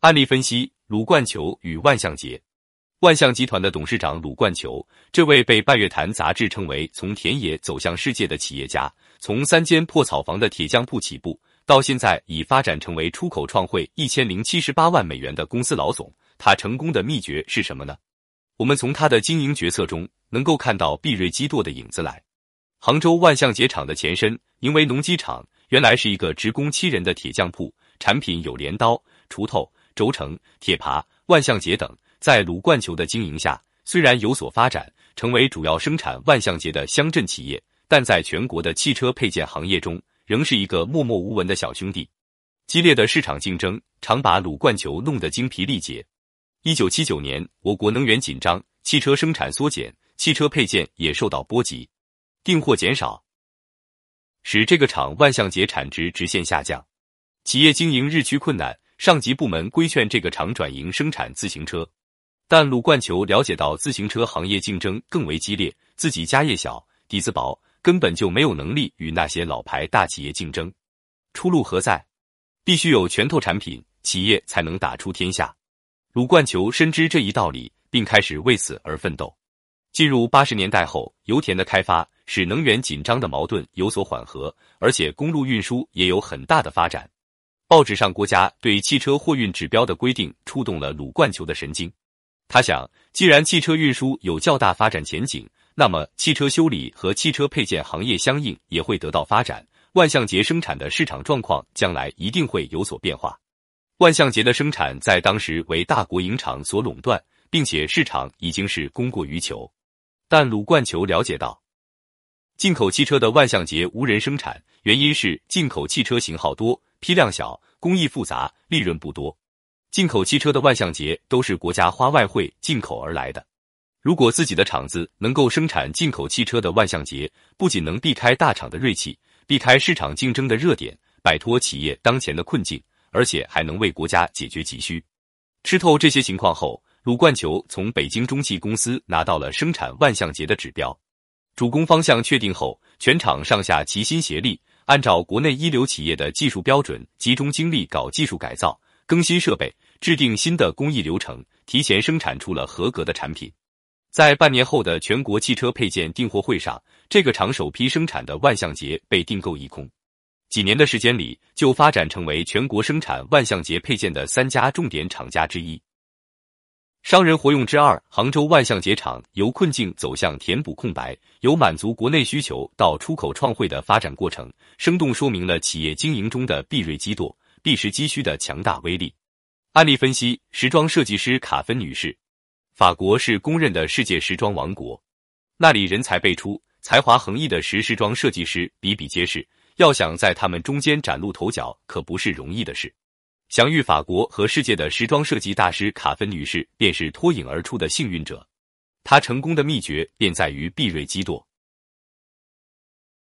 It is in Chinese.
案例分析：鲁冠球与万象节。万象集团的董事长鲁冠球，这位被半月谈杂志称为从田野走向世界的企业家，从三间破草房的铁匠铺起步，到现在已发展成为出口创汇一千零七十八万美元的公司老总。他成功的秘诀是什么呢？我们从他的经营决策中能够看到毕瑞基舵的影子来。杭州万象节厂的前身名为农机厂，原来是一个职工七人的铁匠铺，产品有镰刀、锄头、轴承、铁耙、万象节等。在鲁冠球的经营下，虽然有所发展，成为主要生产万向节的乡镇企业，但在全国的汽车配件行业中，仍是一个默默无闻的小兄弟。激烈的市场竞争常把鲁冠球弄得精疲力竭。一九七九年，我国能源紧张，汽车生产缩减，汽车配件也受到波及，订货减少，使这个厂万向节产值直线下降，企业经营日趋困难。上级部门规劝这个厂转营生产自行车。但鲁冠球了解到自行车行业竞争更为激烈，自己家业小，底子薄，根本就没有能力与那些老牌大企业竞争。出路何在？必须有拳头产品，企业才能打出天下。鲁冠球深知这一道理，并开始为此而奋斗。进入八十年代后，油田的开发使能源紧张的矛盾有所缓和，而且公路运输也有很大的发展。报纸上国家对汽车货运指标的规定，触动了鲁冠球的神经。他想，既然汽车运输有较大发展前景，那么汽车修理和汽车配件行业相应也会得到发展。万向节生产的市场状况将来一定会有所变化。万向节的生产在当时为大国营厂所垄断，并且市场已经是供过于求。但鲁冠球了解到，进口汽车的万向节无人生产，原因是进口汽车型号多、批量小、工艺复杂、利润不多。进口汽车的万向节都是国家花外汇进口而来的。如果自己的厂子能够生产进口汽车的万向节，不仅能避开大厂的锐气，避开市场竞争的热点，摆脱企业当前的困境，而且还能为国家解决急需。吃透这些情况后，鲁冠球从北京中汽公司拿到了生产万向节的指标。主攻方向确定后，全厂上下齐心协力，按照国内一流企业的技术标准，集中精力搞技术改造。更新设备，制定新的工艺流程，提前生产出了合格的产品。在半年后的全国汽车配件订货会上，这个厂首批生产的万向节被订购一空。几年的时间里，就发展成为全国生产万向节配件的三家重点厂家之一。商人活用之二：杭州万象节厂由困境走向填补空白，由满足国内需求到出口创汇的发展过程，生动说明了企业经营中的必锐机舵。避实击虚的强大威力。案例分析：时装设计师卡芬女士。法国是公认的世界时装王国，那里人才辈出、才华横溢的时时装设计师比比皆是。要想在他们中间崭露头角，可不是容易的事。享誉法国和世界的时装设计大师卡芬女士，便是脱颖而出的幸运者。她成功的秘诀便在于避锐基朵。